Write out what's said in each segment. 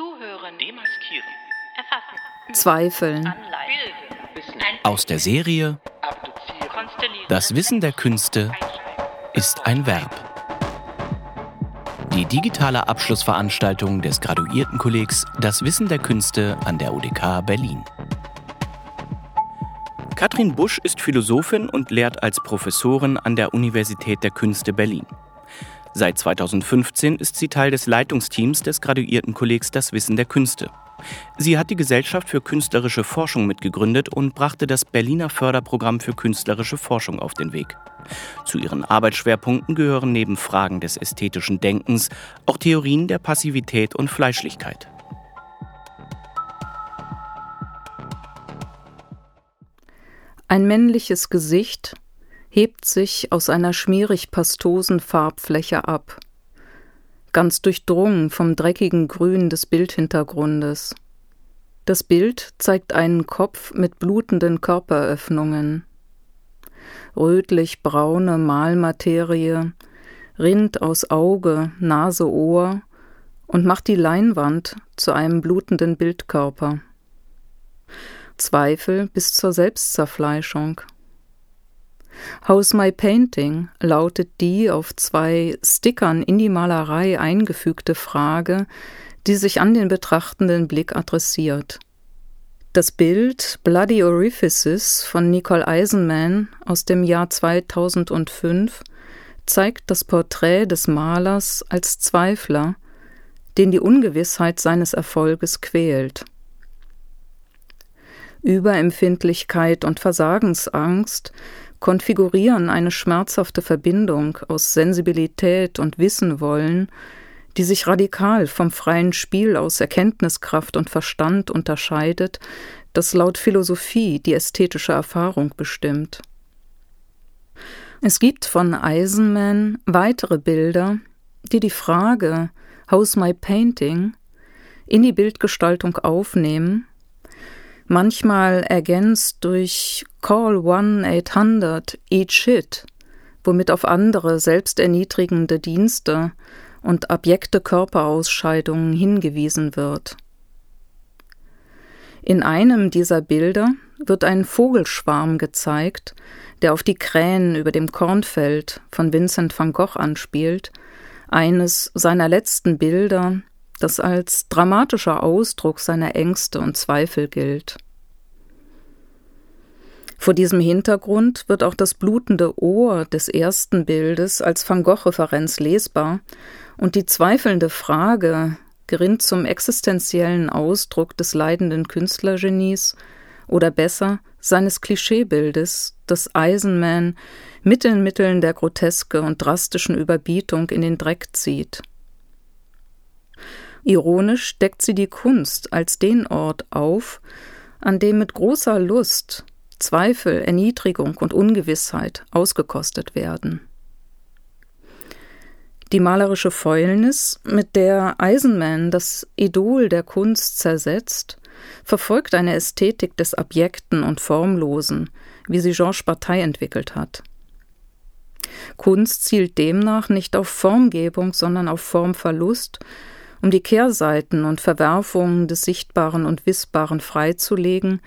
Zuhören. Demaskieren. Erfassen. Zweifeln. Anleihen. Aus der Serie Konstellieren. Das Wissen der Künste ist ein Verb. Die digitale Abschlussveranstaltung des Graduiertenkollegs Das Wissen der Künste an der UDK Berlin. Katrin Busch ist Philosophin und lehrt als Professorin an der Universität der Künste Berlin. Seit 2015 ist sie Teil des Leitungsteams des Graduiertenkollegs Das Wissen der Künste. Sie hat die Gesellschaft für künstlerische Forschung mitgegründet und brachte das Berliner Förderprogramm für künstlerische Forschung auf den Weg. Zu ihren Arbeitsschwerpunkten gehören neben Fragen des ästhetischen Denkens auch Theorien der Passivität und Fleischlichkeit. Ein männliches Gesicht hebt sich aus einer schmierig-pastosen Farbfläche ab, ganz durchdrungen vom dreckigen Grün des Bildhintergrundes. Das Bild zeigt einen Kopf mit blutenden Körperöffnungen. Rötlich-braune Malmaterie rinnt aus Auge, Nase, Ohr und macht die Leinwand zu einem blutenden Bildkörper. Zweifel bis zur Selbstzerfleischung. How's My Painting lautet die auf zwei Stickern in die Malerei eingefügte Frage, die sich an den betrachtenden Blick adressiert. Das Bild Bloody Orifices von Nicole Eisenman aus dem Jahr 2005 zeigt das Porträt des Malers als Zweifler, den die Ungewissheit seines Erfolges quält. Überempfindlichkeit und Versagensangst konfigurieren eine schmerzhafte Verbindung aus Sensibilität und Wissen wollen, die sich radikal vom freien Spiel aus Erkenntniskraft und Verstand unterscheidet, das laut Philosophie die ästhetische Erfahrung bestimmt. Es gibt von Eisenman weitere Bilder, die die Frage How's my painting in die Bildgestaltung aufnehmen manchmal ergänzt durch Call 1-800 Eat Shit, womit auf andere selbsterniedrigende Dienste und abjekte Körperausscheidungen hingewiesen wird. In einem dieser Bilder wird ein Vogelschwarm gezeigt, der auf die Krähen über dem Kornfeld von Vincent van Gogh anspielt, eines seiner letzten Bilder, das als dramatischer Ausdruck seiner Ängste und Zweifel gilt. Vor diesem Hintergrund wird auch das blutende Ohr des ersten Bildes als Van Gogh-Referenz lesbar und die zweifelnde Frage gerinnt zum existenziellen Ausdruck des leidenden Künstlergenies oder besser seines Klischeebildes, das Eisenman mit den Mitteln der Groteske und drastischen Überbietung in den Dreck zieht. Ironisch deckt sie die Kunst als den Ort auf, an dem mit großer Lust Zweifel, Erniedrigung und Ungewissheit ausgekostet werden. Die malerische Fäulnis, mit der Eisenman das Idol der Kunst zersetzt, verfolgt eine Ästhetik des Abjekten und Formlosen, wie sie Georges Bataille entwickelt hat. Kunst zielt demnach nicht auf Formgebung, sondern auf Formverlust um die Kehrseiten und Verwerfungen des Sichtbaren und Wissbaren freizulegen,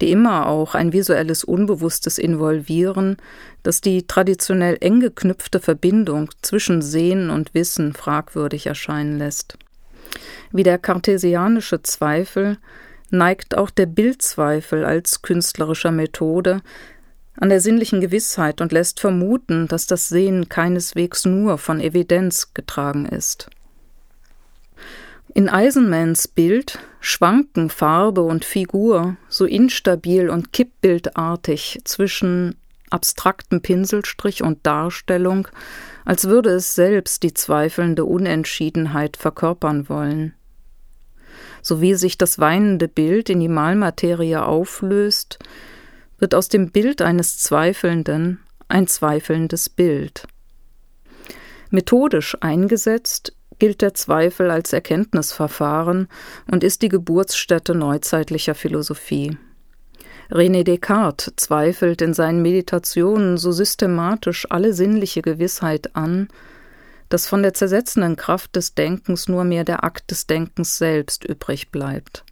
die immer auch ein visuelles Unbewusstes involvieren, das die traditionell eng geknüpfte Verbindung zwischen Sehen und Wissen fragwürdig erscheinen lässt. Wie der kartesianische Zweifel neigt auch der Bildzweifel als künstlerischer Methode an der sinnlichen Gewissheit und lässt vermuten, dass das Sehen keineswegs nur von Evidenz getragen ist. In Eisenmans Bild schwanken Farbe und Figur so instabil und kippbildartig zwischen abstraktem Pinselstrich und Darstellung, als würde es selbst die zweifelnde Unentschiedenheit verkörpern wollen. So wie sich das weinende Bild in die Malmaterie auflöst, wird aus dem Bild eines Zweifelnden ein zweifelndes Bild. Methodisch eingesetzt gilt der Zweifel als Erkenntnisverfahren und ist die Geburtsstätte neuzeitlicher Philosophie. René Descartes zweifelt in seinen Meditationen so systematisch alle sinnliche Gewissheit an, dass von der zersetzenden Kraft des Denkens nur mehr der Akt des Denkens selbst übrig bleibt.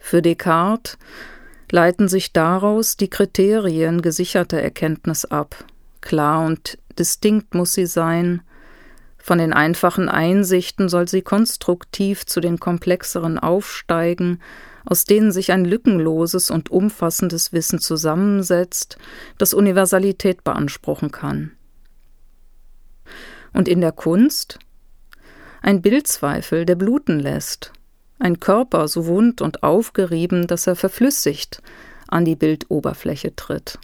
Für Descartes leiten sich daraus die Kriterien gesicherter Erkenntnis ab. Klar und distinkt muss sie sein, von den einfachen Einsichten soll sie konstruktiv zu den komplexeren aufsteigen, aus denen sich ein lückenloses und umfassendes Wissen zusammensetzt, das Universalität beanspruchen kann. Und in der Kunst? Ein Bildzweifel, der bluten lässt, ein Körper so wund und aufgerieben, dass er verflüssigt an die Bildoberfläche tritt.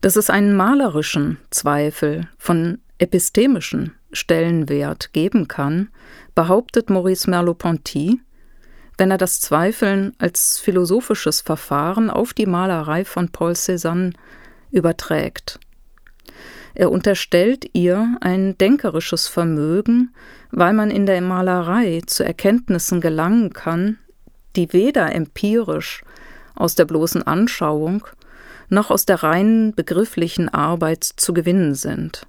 Dass es einen malerischen Zweifel von epistemischen Stellenwert geben kann, behauptet Maurice Merleau-Ponty, wenn er das Zweifeln als philosophisches Verfahren auf die Malerei von Paul Cézanne überträgt. Er unterstellt ihr ein denkerisches Vermögen, weil man in der Malerei zu Erkenntnissen gelangen kann, die weder empirisch aus der bloßen Anschauung noch aus der reinen begrifflichen Arbeit zu gewinnen sind.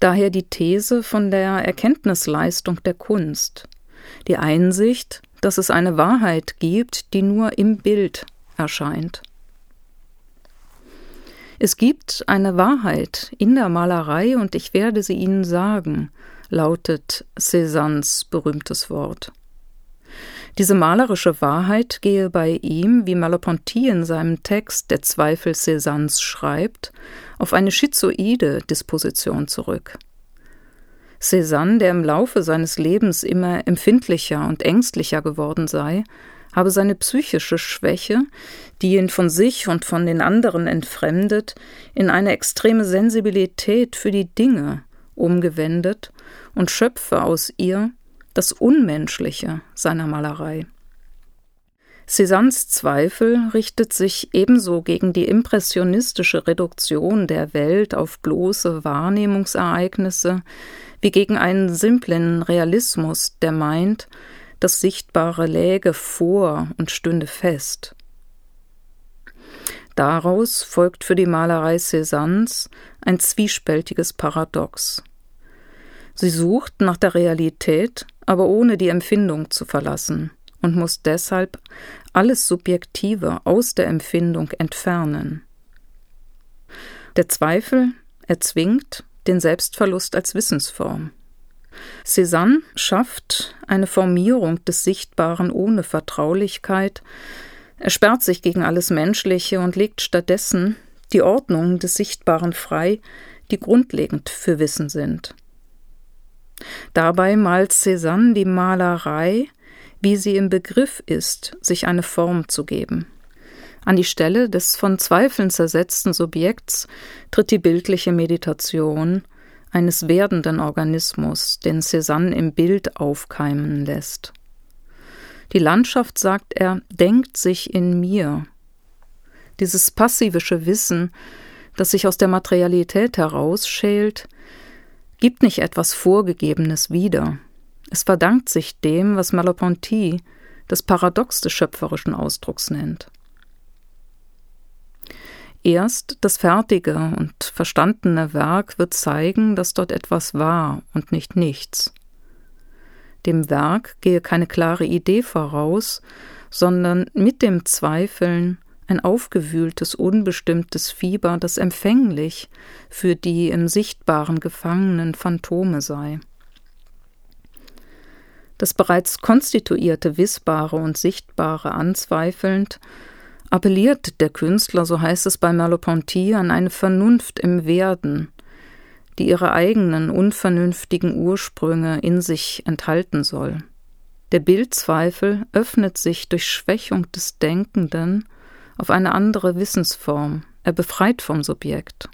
Daher die These von der Erkenntnisleistung der Kunst, die Einsicht, dass es eine Wahrheit gibt, die nur im Bild erscheint. Es gibt eine Wahrheit in der Malerei und ich werde sie Ihnen sagen, lautet Cézannes berühmtes Wort. Diese malerische Wahrheit gehe bei ihm, wie Malaponti in seinem Text Der Zweifel Cézannes schreibt, auf eine schizoide Disposition zurück. Cézanne, der im Laufe seines Lebens immer empfindlicher und ängstlicher geworden sei, habe seine psychische Schwäche, die ihn von sich und von den anderen entfremdet, in eine extreme Sensibilität für die Dinge umgewendet und schöpfe aus ihr das Unmenschliche seiner Malerei. Cézannes Zweifel richtet sich ebenso gegen die impressionistische Reduktion der Welt auf bloße Wahrnehmungsereignisse wie gegen einen simplen Realismus, der meint, das Sichtbare läge vor und stünde fest. Daraus folgt für die Malerei Cézannes ein zwiespältiges Paradox. Sie sucht nach der Realität, aber ohne die Empfindung zu verlassen und muss deshalb alles Subjektive aus der Empfindung entfernen. Der Zweifel erzwingt den Selbstverlust als Wissensform. Cézanne schafft eine Formierung des Sichtbaren ohne Vertraulichkeit, er sperrt sich gegen alles Menschliche und legt stattdessen die Ordnung des Sichtbaren frei, die grundlegend für Wissen sind. Dabei malt Cézanne die Malerei, wie sie im Begriff ist, sich eine Form zu geben. An die Stelle des von Zweifeln zersetzten Subjekts tritt die bildliche Meditation eines werdenden Organismus, den Cézanne im Bild aufkeimen lässt. Die Landschaft, sagt er, denkt sich in mir. Dieses passivische Wissen, das sich aus der Materialität herausschält, gibt nicht etwas Vorgegebenes wieder. Es verdankt sich dem, was Malaponti das Paradox des schöpferischen Ausdrucks nennt. Erst das fertige und verstandene Werk wird zeigen, dass dort etwas war und nicht nichts. Dem Werk gehe keine klare Idee voraus, sondern mit dem Zweifeln ein aufgewühltes, unbestimmtes Fieber, das empfänglich für die im Sichtbaren gefangenen Phantome sei. Das bereits konstituierte Wissbare und Sichtbare anzweifelnd, appelliert der Künstler, so heißt es bei Merleau-Ponty, an eine Vernunft im Werden, die ihre eigenen unvernünftigen Ursprünge in sich enthalten soll. Der Bildzweifel öffnet sich durch Schwächung des Denkenden auf eine andere Wissensform, er befreit vom Subjekt.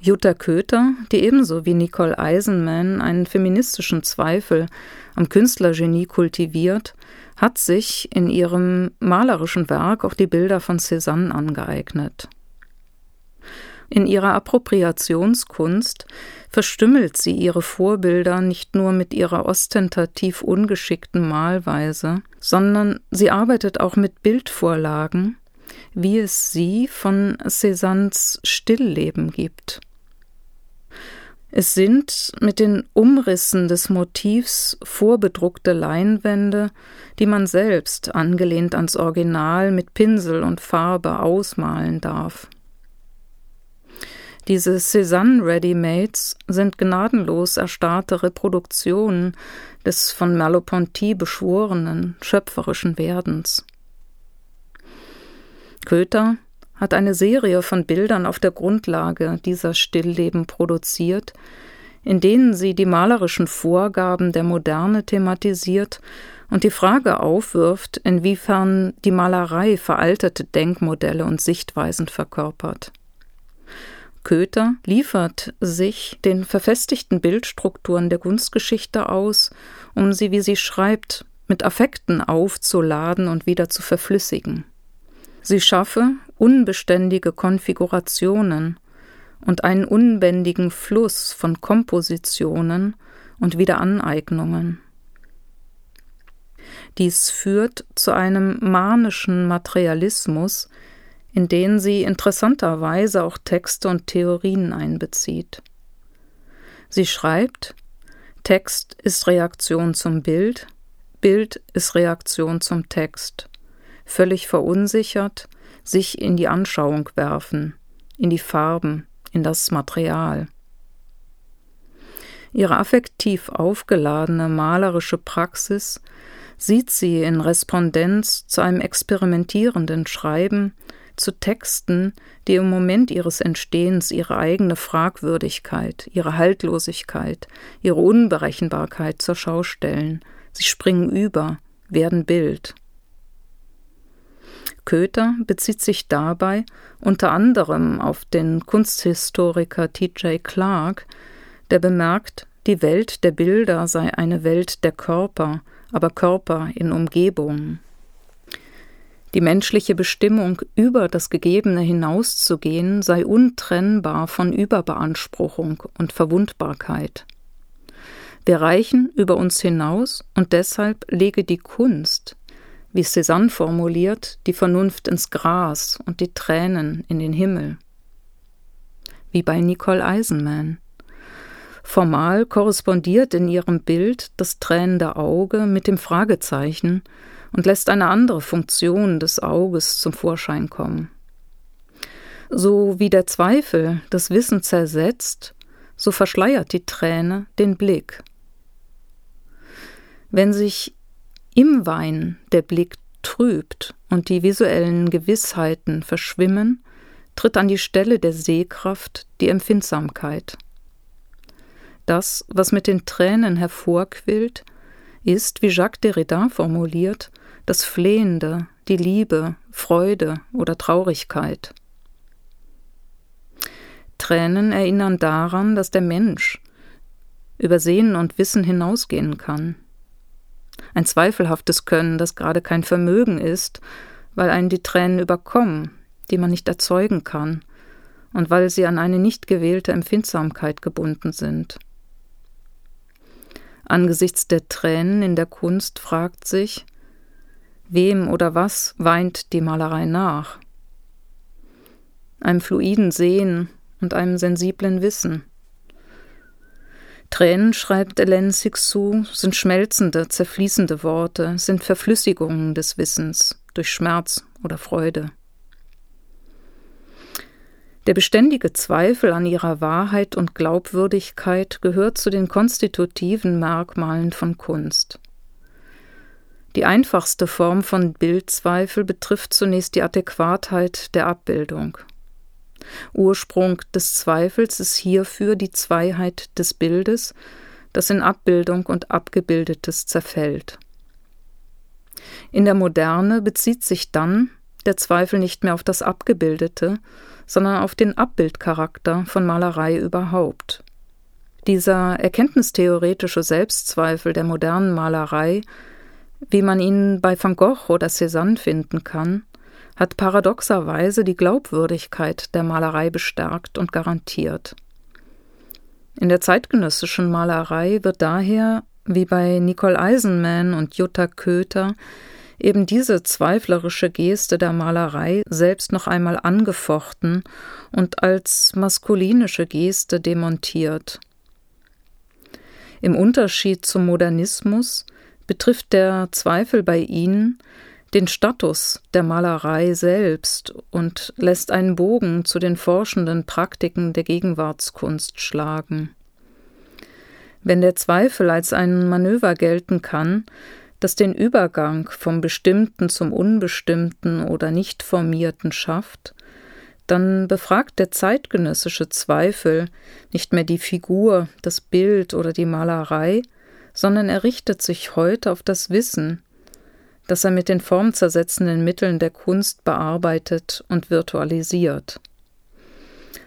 Jutta Köter, die ebenso wie Nicole Eisenman einen feministischen Zweifel am Künstlergenie kultiviert, hat sich in ihrem malerischen Werk auch die Bilder von Cézanne angeeignet. In ihrer Appropriationskunst verstümmelt sie ihre Vorbilder nicht nur mit ihrer ostentativ ungeschickten Malweise, sondern sie arbeitet auch mit Bildvorlagen, wie es sie von Cézannes Stillleben gibt. Es sind mit den Umrissen des Motivs vorbedruckte Leinwände, die man selbst, angelehnt ans Original, mit Pinsel und Farbe ausmalen darf. Diese Cézanne Readymates sind gnadenlos erstarrte Reproduktionen des von Merleau-Ponty beschworenen schöpferischen Werdens. Köter hat eine Serie von Bildern auf der Grundlage dieser Stillleben produziert, in denen sie die malerischen Vorgaben der Moderne thematisiert und die Frage aufwirft, inwiefern die Malerei veraltete Denkmodelle und Sichtweisen verkörpert. Köter liefert sich den verfestigten Bildstrukturen der Kunstgeschichte aus, um sie, wie sie schreibt, mit Affekten aufzuladen und wieder zu verflüssigen. Sie schaffe unbeständige Konfigurationen und einen unbändigen Fluss von Kompositionen und Wiederaneignungen. Dies führt zu einem manischen Materialismus, in den sie interessanterweise auch Texte und Theorien einbezieht. Sie schreibt, Text ist Reaktion zum Bild, Bild ist Reaktion zum Text völlig verunsichert, sich in die Anschauung werfen, in die Farben, in das Material. Ihre affektiv aufgeladene malerische Praxis sieht sie in Respondenz zu einem experimentierenden Schreiben, zu Texten, die im Moment ihres Entstehens ihre eigene Fragwürdigkeit, ihre Haltlosigkeit, ihre Unberechenbarkeit zur Schau stellen. Sie springen über, werden Bild. Köter bezieht sich dabei unter anderem auf den Kunsthistoriker T.J. Clark, der bemerkt, die Welt der Bilder sei eine Welt der Körper, aber Körper in Umgebung. Die menschliche Bestimmung, über das Gegebene hinauszugehen, sei untrennbar von Überbeanspruchung und Verwundbarkeit. Wir reichen über uns hinaus und deshalb lege die Kunst, wie Cézanne formuliert, die Vernunft ins Gras und die Tränen in den Himmel. Wie bei Nicole Eisenman. Formal korrespondiert in ihrem Bild das tränende Auge mit dem Fragezeichen und lässt eine andere Funktion des Auges zum Vorschein kommen. So wie der Zweifel das Wissen zersetzt, so verschleiert die Träne den Blick. Wenn sich im Wein der Blick trübt und die visuellen Gewissheiten verschwimmen, tritt an die Stelle der Sehkraft die Empfindsamkeit. Das, was mit den Tränen hervorquillt, ist, wie Jacques Derrida formuliert, das Flehende, die Liebe, Freude oder Traurigkeit. Tränen erinnern daran, dass der Mensch über Sehen und Wissen hinausgehen kann ein zweifelhaftes Können, das gerade kein Vermögen ist, weil einen die Tränen überkommen, die man nicht erzeugen kann, und weil sie an eine nicht gewählte Empfindsamkeit gebunden sind. Angesichts der Tränen in der Kunst fragt sich, wem oder was weint die Malerei nach? Einem fluiden Sehen und einem sensiblen Wissen. Tränen, schreibt Hélène Sixou, sind schmelzende, zerfließende Worte, sind Verflüssigungen des Wissens durch Schmerz oder Freude. Der beständige Zweifel an ihrer Wahrheit und Glaubwürdigkeit gehört zu den konstitutiven Merkmalen von Kunst. Die einfachste Form von Bildzweifel betrifft zunächst die Adäquatheit der Abbildung. Ursprung des Zweifels ist hierfür die Zweiheit des Bildes, das in Abbildung und Abgebildetes zerfällt. In der Moderne bezieht sich dann der Zweifel nicht mehr auf das Abgebildete, sondern auf den Abbildcharakter von Malerei überhaupt. Dieser erkenntnistheoretische Selbstzweifel der modernen Malerei, wie man ihn bei Van Gogh oder Cézanne finden kann, hat paradoxerweise die Glaubwürdigkeit der Malerei bestärkt und garantiert. In der zeitgenössischen Malerei wird daher, wie bei Nicole Eisenman und Jutta Köter, eben diese zweiflerische Geste der Malerei selbst noch einmal angefochten und als maskulinische Geste demontiert. Im Unterschied zum Modernismus betrifft der Zweifel bei ihnen den Status der Malerei selbst und lässt einen Bogen zu den forschenden Praktiken der Gegenwartskunst schlagen. Wenn der Zweifel als ein Manöver gelten kann, das den Übergang vom Bestimmten zum Unbestimmten oder nicht formierten schafft, dann befragt der zeitgenössische Zweifel nicht mehr die Figur, das Bild oder die Malerei, sondern er richtet sich heute auf das Wissen, das er mit den formzersetzenden Mitteln der Kunst bearbeitet und virtualisiert.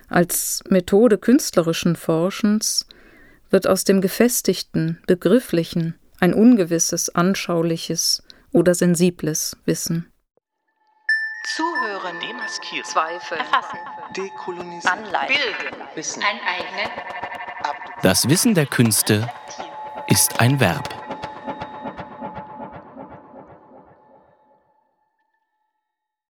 Als Methode künstlerischen Forschens wird aus dem gefestigten, begrifflichen ein ungewisses, anschauliches oder sensibles Wissen. Zuhören, demaskieren, Zweifel, erfassen, dekolonisieren, anleiten, bilden, Wissen, aneignen, Das Wissen der Künste ist ein Verb.